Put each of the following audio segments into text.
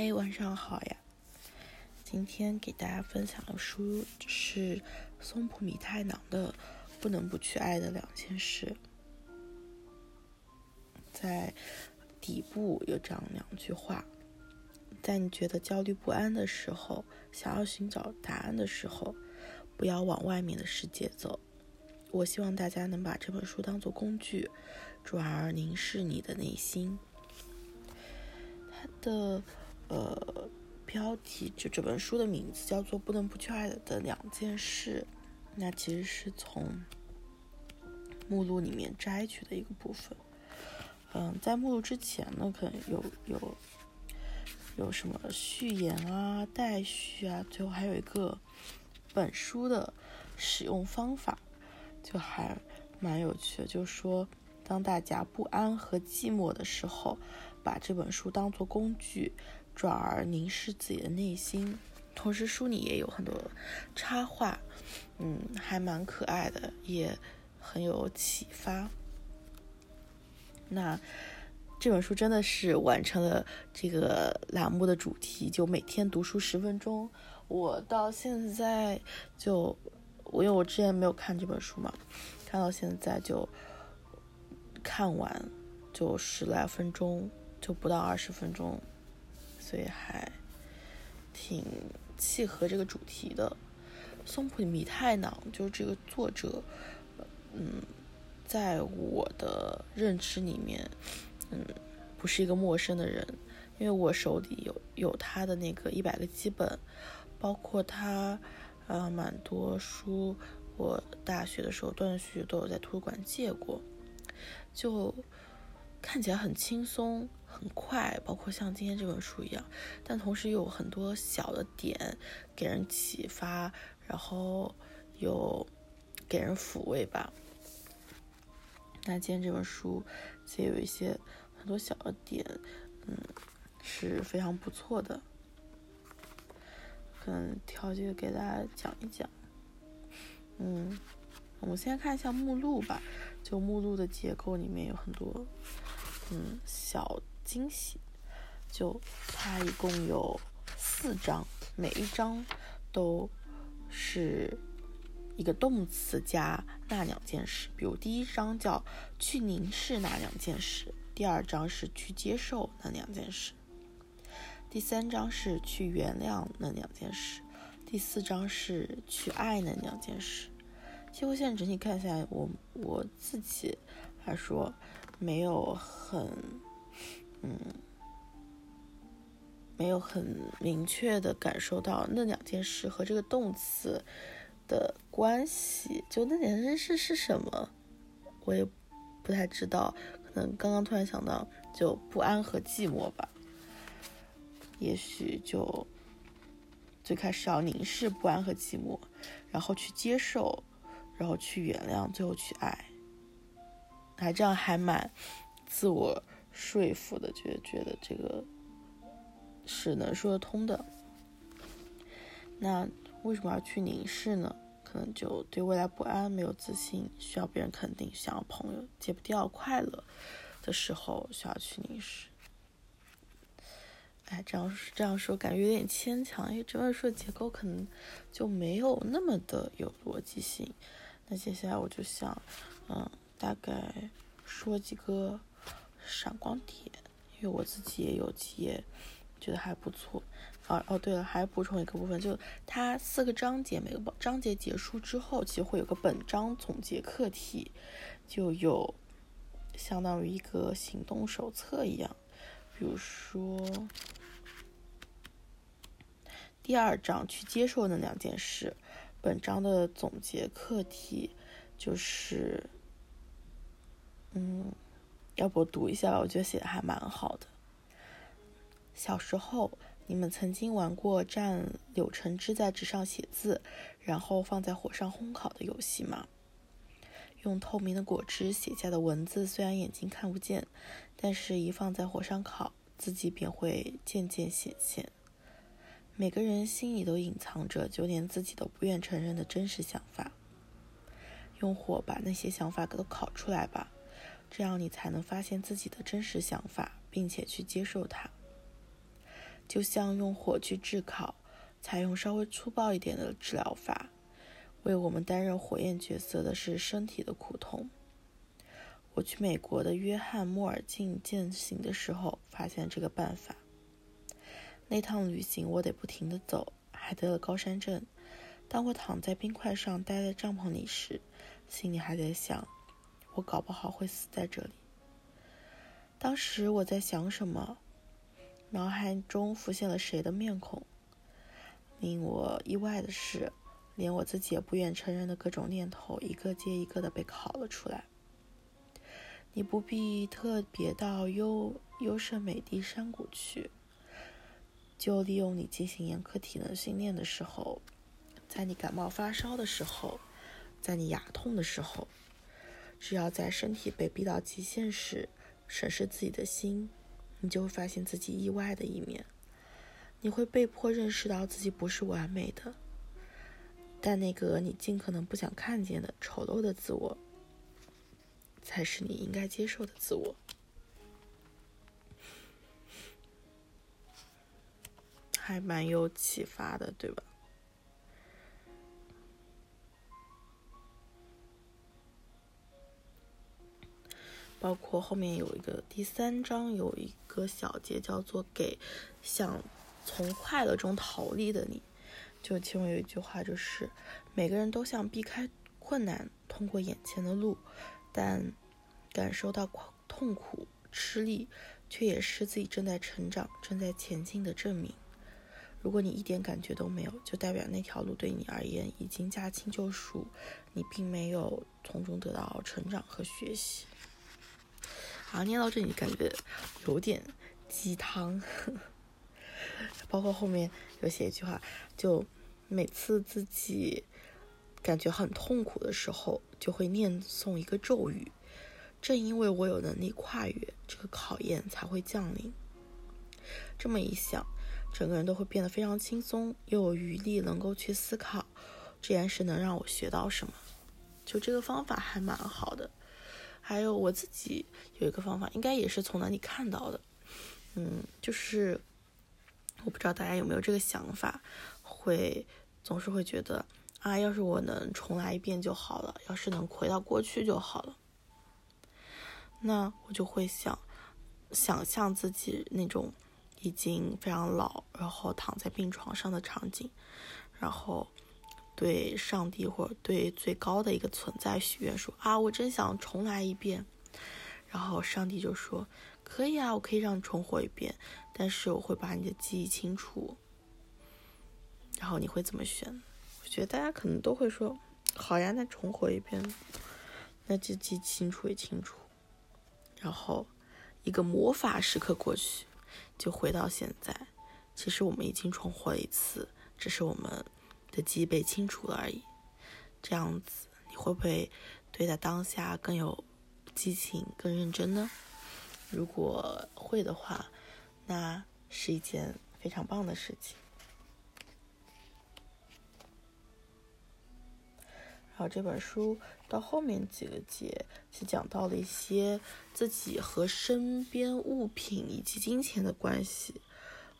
嘿，晚上好呀！今天给大家分享的书是松浦弥太郎的《不能不去爱的两件事》。在底部有这样两句话：在你觉得焦虑不安的时候，想要寻找答案的时候，不要往外面的世界走。我希望大家能把这本书当做工具，转而凝视你的内心。它的呃标题就这本书的名字叫做《不能不去爱的两件事》，那其实是从目录里面摘取的一个部分。嗯，在目录之前呢，可能有有有什么序言啊、待序啊，最后还有一个本书的使用方法。就还蛮有趣的，就是说，当大家不安和寂寞的时候，把这本书当做工具，转而凝视自己的内心。同时，书里也有很多插画，嗯，还蛮可爱的，也很有启发。那这本书真的是完成了这个栏目的主题，就每天读书十分钟。我到现在就。我因为我之前没有看这本书嘛，看到现在就看完就十来分钟，就不到二十分钟，所以还挺契合这个主题的。松浦弥太郎就是这个作者，嗯，在我的认知里面，嗯，不是一个陌生的人，因为我手里有有他的那个一百个基本，包括他。啊，蛮多书，我大学的时候断断续续都有在图书馆借过，就看起来很轻松、很快，包括像今天这本书一样，但同时有很多小的点给人启发，然后有给人抚慰吧。那今天这本书也有一些很多小的点，嗯，是非常不错的。嗯，挑几个给大家讲一讲。嗯，我们先看一下目录吧。就目录的结构里面有很多嗯小惊喜。就它一共有四章，每一章都是一个动词加那两件事。比如第一章叫去凝视那两件事，第二章是去接受那两件事。第三章是去原谅那两件事，第四章是去爱那两件事。其实我现在整体看下来，我我自己来说没有很，嗯，没有很明确的感受到那两件事和这个动词的关系。就那两件事是什么，我也不太知道。可能刚刚突然想到，就不安和寂寞吧。也许就最开始要凝视不安和寂寞，然后去接受，然后去原谅，最后去爱，还这样还蛮自我说服的，觉觉得这个是能说得通的。那为什么要去凝视呢？可能就对未来不安、没有自信，需要别人肯定，想要朋友，戒不掉快乐的时候，需要去凝视。哎，这样这样说感觉有点牵强，因为这本书结构可能就没有那么的有逻辑性。那接下来我就想，嗯，大概说几个闪光点，因为我自己也有几页觉得还不错。哦哦，对了，还补充一个部分，就它四个章节，每个章节结束之后，其实会有个本章总结课题，就有相当于一个行动手册一样，比如说。第二章去接受那两件事，本章的总结课题就是，嗯，要不读一下吧？我觉得写的还蛮好的。小时候，你们曾经玩过蘸柳橙汁在纸上写字，然后放在火上烘烤的游戏吗？用透明的果汁写下的文字，虽然眼睛看不见，但是一放在火上烤，字迹便会渐渐显现。每个人心里都隐藏着，就连自己都不愿承认的真实想法。用火把那些想法都烤出来吧，这样你才能发现自己的真实想法，并且去接受它。就像用火去炙烤，采用稍微粗暴一点的治疗法。为我们担任火焰角色的是身体的苦痛。我去美国的约翰莫尔进践行的时候，发现这个办法。那趟旅行我得不停地走，还得了高山症。当我躺在冰块上，待在帐篷里时，心里还在想：我搞不好会死在这里。当时我在想什么？脑海中浮现了谁的面孔？令我意外的是，连我自己也不愿承认的各种念头，一个接一个的被拷了出来。你不必特别到优优胜美地山谷去。就利用你进行严苛体能训练的时候，在你感冒发烧的时候，在你牙痛的时候，只要在身体被逼到极限时，审视自己的心，你就会发现自己意外的一面。你会被迫认识到自己不是完美的，但那个你尽可能不想看见的丑陋的自我，才是你应该接受的自我。还蛮有启发的，对吧？包括后面有一个第三章有一个小节叫做“给想从快乐中逃离的你”，就其中有一句话就是：“每个人都想避开困难，通过眼前的路，但感受到痛苦、吃力，却也是自己正在成长、正在前进的证明。”如果你一点感觉都没有，就代表那条路对你而言已经驾轻就熟，你并没有从中得到成长和学习。好，念到这里感觉有点鸡汤，包括后面有写一句话，就每次自己感觉很痛苦的时候，就会念诵一个咒语。正因为我有能力跨越这个考验，才会降临。这么一想。整个人都会变得非常轻松，又有余力能够去思考这件事能让我学到什么。就这个方法还蛮好的。还有我自己有一个方法，应该也是从哪里看到的。嗯，就是我不知道大家有没有这个想法，会总是会觉得啊，要是我能重来一遍就好了，要是能回到过去就好了。那我就会想，想象自己那种。已经非常老，然后躺在病床上的场景，然后对上帝或者对最高的一个存在许愿说：“啊，我真想重来一遍。”然后上帝就说：“可以啊，我可以让你重活一遍，但是我会把你的记忆清除。”然后你会怎么选？我觉得大家可能都会说：“好呀，那重活一遍，那就记清楚也清楚。”然后一个魔法时刻过去。就回到现在，其实我们已经重活了一次，只是我们的记忆被清除了而已。这样子，你会不会对待当下更有激情、更认真呢？如果会的话，那是一件非常棒的事情。然后这本书到后面几个节，是讲到了一些自己和身边物品以及金钱的关系。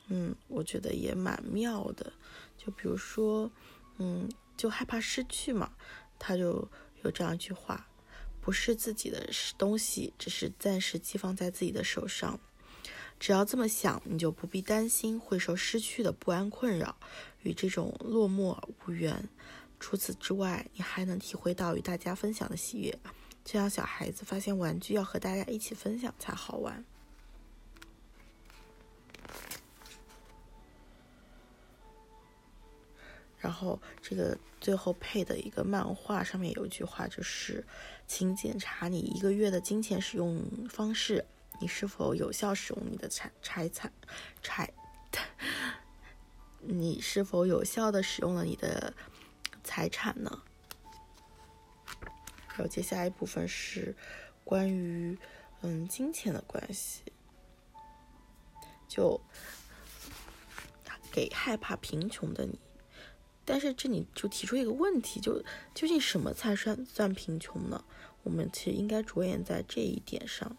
嗯，我觉得也蛮妙的。就比如说，嗯，就害怕失去嘛，他就有这样一句话：不是自己的东西，只是暂时寄放在自己的手上。只要这么想，你就不必担心会受失去的不安困扰，与这种落寞无缘。除此之外，你还能体会到与大家分享的喜悦，就像小孩子发现玩具要和大家一起分享才好玩。然后这个最后配的一个漫画上面有一句话，就是“请检查你一个月的金钱使用方式，你是否有效使用你的财财产财，你是否有效的使用了你的。”财产呢？然后接下一部分是关于嗯金钱的关系，就给害怕贫穷的你。但是这里就提出一个问题，就究竟什么才算算贫穷呢？我们其实应该着眼在这一点上。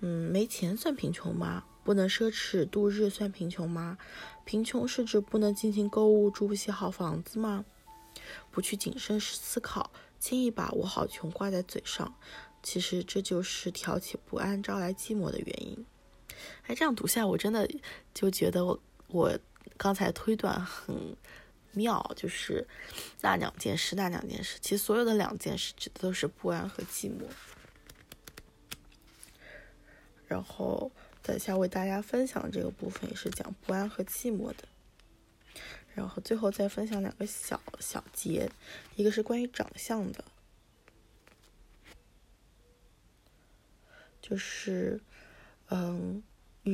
嗯，没钱算贫穷吗？不能奢侈度日算贫穷吗？贫穷是指不能尽情购物、住不起好房子吗？不去谨慎思考，轻易把握好穷挂在嘴上，其实这就是挑起不安、招来寂寞的原因。哎，这样读下，我真的就觉得我我刚才推断很妙，就是那两件事，那两件事，其实所有的两件事指的都是不安和寂寞。然后等下为大家分享的这个部分也是讲不安和寂寞的。然后最后再分享两个小小节，一个是关于长相的，就是，嗯，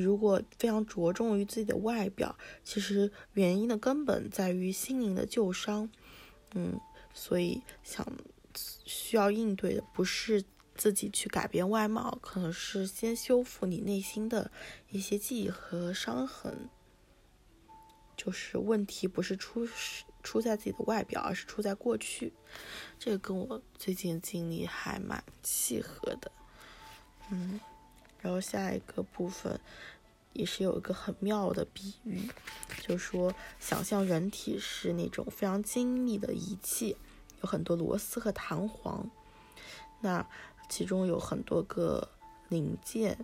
如果非常着重于自己的外表，其实原因的根本在于心灵的旧伤，嗯，所以想需要应对的不是自己去改变外貌，可能是先修复你内心的一些记忆和伤痕。就是问题不是出出在自己的外表，而是出在过去。这个跟我最近经历还蛮契合的，嗯。然后下一个部分也是有一个很妙的比喻，就说想象人体是那种非常精密的仪器，有很多螺丝和弹簧，那其中有很多个零件，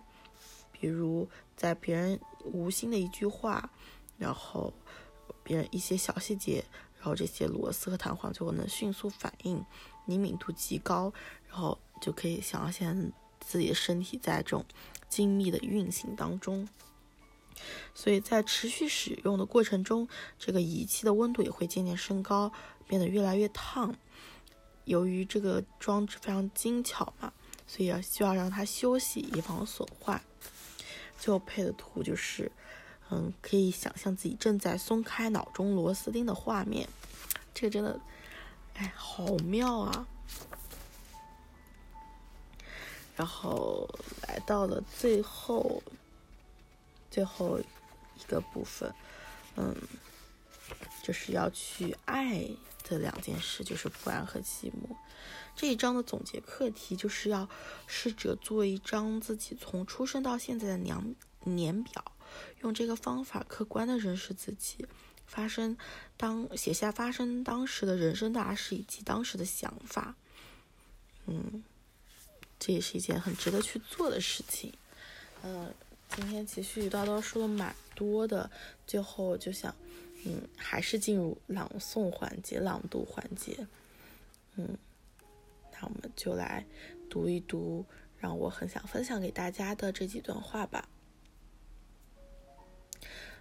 比如在别人无心的一句话。然后，别人一些小细节，然后这些螺丝和弹簧就能迅速反应，灵敏度极高，然后就可以想象自己的身体在这种精密的运行当中。所以在持续使用的过程中，这个仪器的温度也会渐渐升高，变得越来越烫。由于这个装置非常精巧嘛，所以要需要让它休息，以防损坏。最后配的图就是。嗯，可以想象自己正在松开脑中螺丝钉的画面，这个真的，哎，好妙啊！然后来到了最后，最后一个部分，嗯，就是要去爱的两件事，就是不安和寂寞。这一章的总结课题就是要试着做一张自己从出生到现在的年年表。用这个方法客观的认识自己，发生当写下发生当时的人生大事以及当时的想法，嗯，这也是一件很值得去做的事情。嗯，今天其实絮叨叨说了蛮多的，最后就想，嗯，还是进入朗诵环节、朗读环节。嗯，那我们就来读一读让我很想分享给大家的这几段话吧。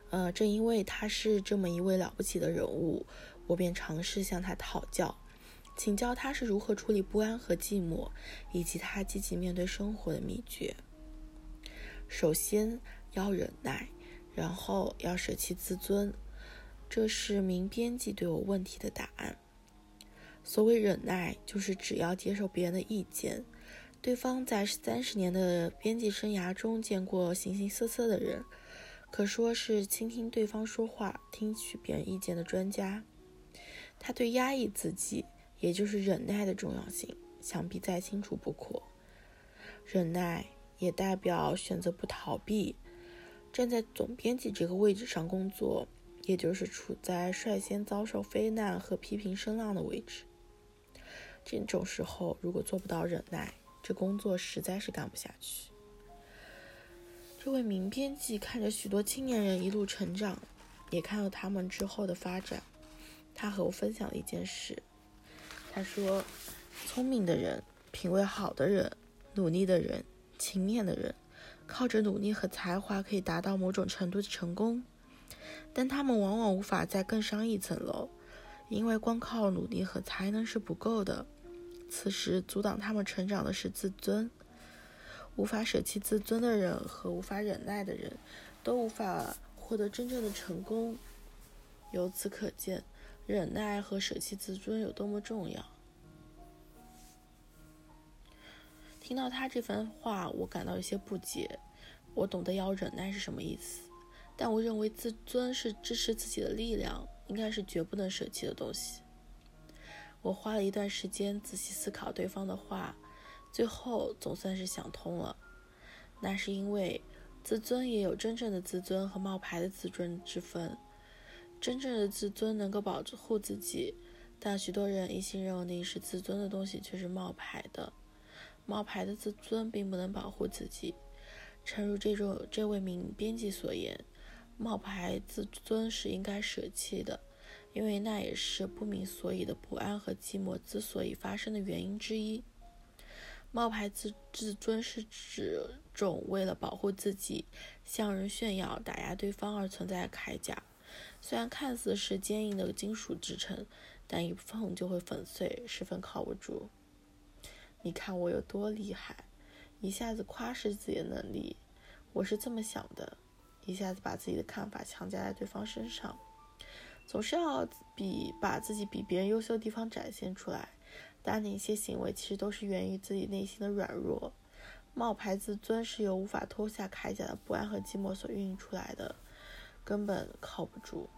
呃，正因为他是这么一位了不起的人物，我便尝试向他讨教，请教他是如何处理不安和寂寞，以及他积极面对生活的秘诀。首先要忍耐，然后要舍弃自尊，这是名编辑对我问题的答案。所谓忍耐，就是只要接受别人的意见。对方在三十年的编辑生涯中见过形形色色的人。可说是倾听对方说话、听取别人意见的专家。他对压抑自己，也就是忍耐的重要性，想必再清楚不过。忍耐也代表选择不逃避。站在总编辑这个位置上工作，也就是处在率先遭受非难和批评声浪的位置。这种时候，如果做不到忍耐，这工作实在是干不下去。这位名编辑看着许多青年人一路成长，也看到他们之后的发展。他和我分享了一件事。他说：“聪明的人、品味好的人、努力的人、勤勉的人，靠着努力和才华可以达到某种程度的成功，但他们往往无法再更上一层楼，因为光靠努力和才能是不够的。此时阻挡他们成长的是自尊。”无法舍弃自尊的人和无法忍耐的人，都无法获得真正的成功。由此可见，忍耐和舍弃自尊有多么重要。听到他这番话，我感到有些不解。我懂得要忍耐是什么意思，但我认为自尊是支持自己的力量，应该是绝不能舍弃的东西。我花了一段时间仔细思考对方的话。最后总算是想通了，那是因为自尊也有真正的自尊和冒牌的自尊之分。真正的自尊能够保护自己，但许多人一心认定是自尊的东西却是冒牌的。冒牌的自尊并不能保护自己。诚如这种这位名编辑所言，冒牌自尊是应该舍弃的，因为那也是不明所以的不安和寂寞之所以发生的原因之一。冒牌自自尊是指种为了保护自己、向人炫耀、打压对方而存在的铠甲。虽然看似是坚硬的金属制成，但一碰就会粉碎，十分靠不住。你看我有多厉害！一下子夸示自己的能力，我是这么想的；一下子把自己的看法强加在对方身上，总是要比把自己比别人优秀的地方展现出来。但那些行为其实都是源于自己内心的软弱。冒牌自尊是由无法脱下铠甲的不安和寂寞所孕育出来的。根本靠不住。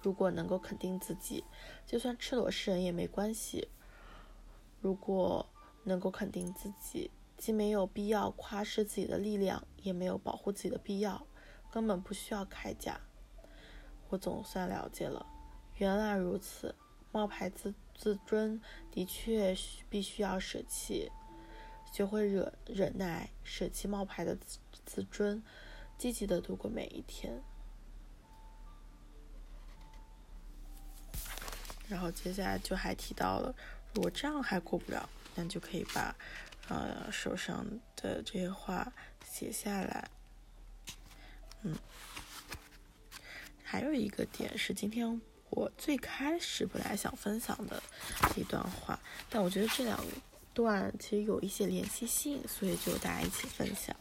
如果能够肯定自己，就算赤裸示人也没关系。如果能够肯定自己，既没有必要夸示自己的力量，也没有保护自己的必要，根本不需要铠甲。我总算了解了，原来如此。冒牌自自尊的确必须要舍弃，学会忍忍耐，舍弃冒牌的自自尊。积极的度过每一天，然后接下来就还提到了，如果这样还过不了，那就可以把呃手上的这些话写下来。嗯，还有一个点是今天我最开始本来想分享的一段话，但我觉得这两段其实有一些联系性，所以就大家一起分享。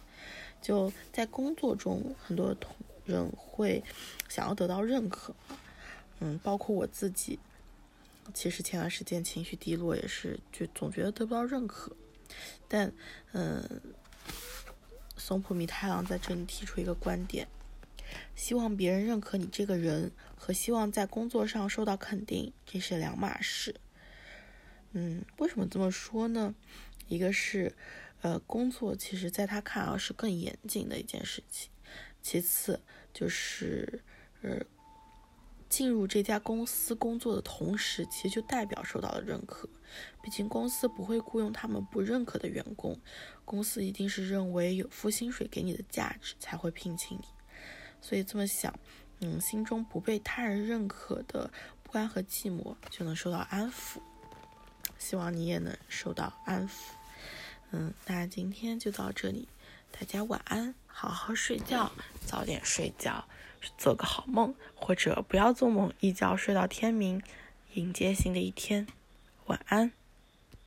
就在工作中，很多同人会想要得到认可，嗯，包括我自己。其实前段时间情绪低落，也是就总觉得得不到认可。但，嗯，松浦弥太郎在这里提出一个观点：希望别人认可你这个人，和希望在工作上受到肯定，这是两码事。嗯，为什么这么说呢？一个是。呃，工作其实在他看来是更严谨的一件事情。其次就是，呃，进入这家公司工作的同时，其实就代表受到了认可。毕竟公司不会雇佣他们不认可的员工，公司一定是认为有付薪水给你的价值才会聘请你。所以这么想，嗯，心中不被他人认可的不安和寂寞就能受到安抚。希望你也能受到安抚。嗯，那今天就到这里，大家晚安，好好睡觉，早点睡觉，做个好梦，或者不要做梦，一觉睡到天明，迎接新的一天，晚安。